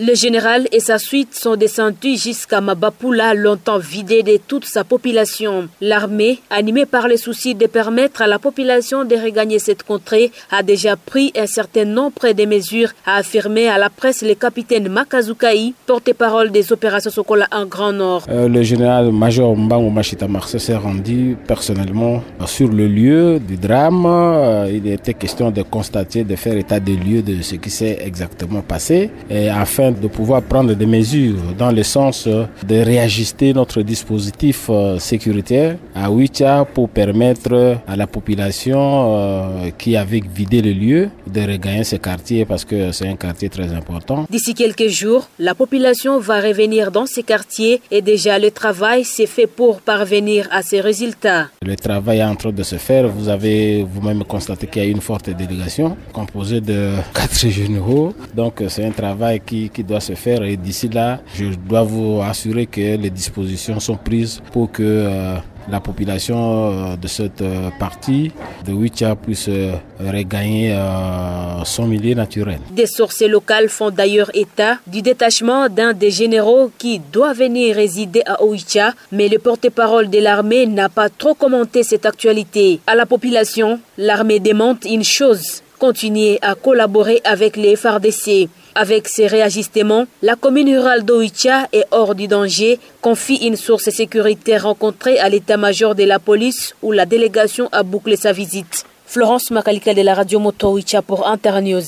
Le général et sa suite sont descendus jusqu'à Mabapula, longtemps vidé de toute sa population. L'armée, animée par les soucis de permettre à la population de regagner cette contrée, a déjà pris un certain nombre de mesures, a affirmé à la presse le capitaine Makazukai, porte-parole des opérations Sokola en Grand Nord. Euh, le général-major Mbango Machita s'est rendu personnellement sur le lieu du drame. Euh, il était question de constater, de faire état des lieux de ce qui s'est exactement passé, de pouvoir prendre des mesures dans le sens de réajuster notre dispositif euh, sécuritaire à Ouicha pour permettre à la population euh, qui avait vidé le lieu de regagner ce quartier parce que c'est un quartier très important. D'ici quelques jours, la population va revenir dans ces quartiers et déjà le travail s'est fait pour parvenir à ces résultats. Le travail est en train de se faire. Vous avez vous-même constaté qu'il y a une forte délégation composée de quatre généraux. Donc c'est un travail qui, doit se faire et d'ici là, je dois vous assurer que les dispositions sont prises pour que euh, la population euh, de cette euh, partie de Wicha puisse regagner son milieu naturel. Des sources locales font d'ailleurs état du détachement d'un des généraux qui doit venir résider à Oicha, mais le porte-parole de l'armée n'a pas trop commenté cette actualité. À la population, l'armée demande une chose continuer à collaborer avec les FARDC. Avec ces réajustements, la commune rurale d'Oicha est hors du danger, confie une source sécuritaire rencontrée à l'état-major de la police où la délégation a bouclé sa visite. Florence Makalika de la radio Moto Oicha pour Internews.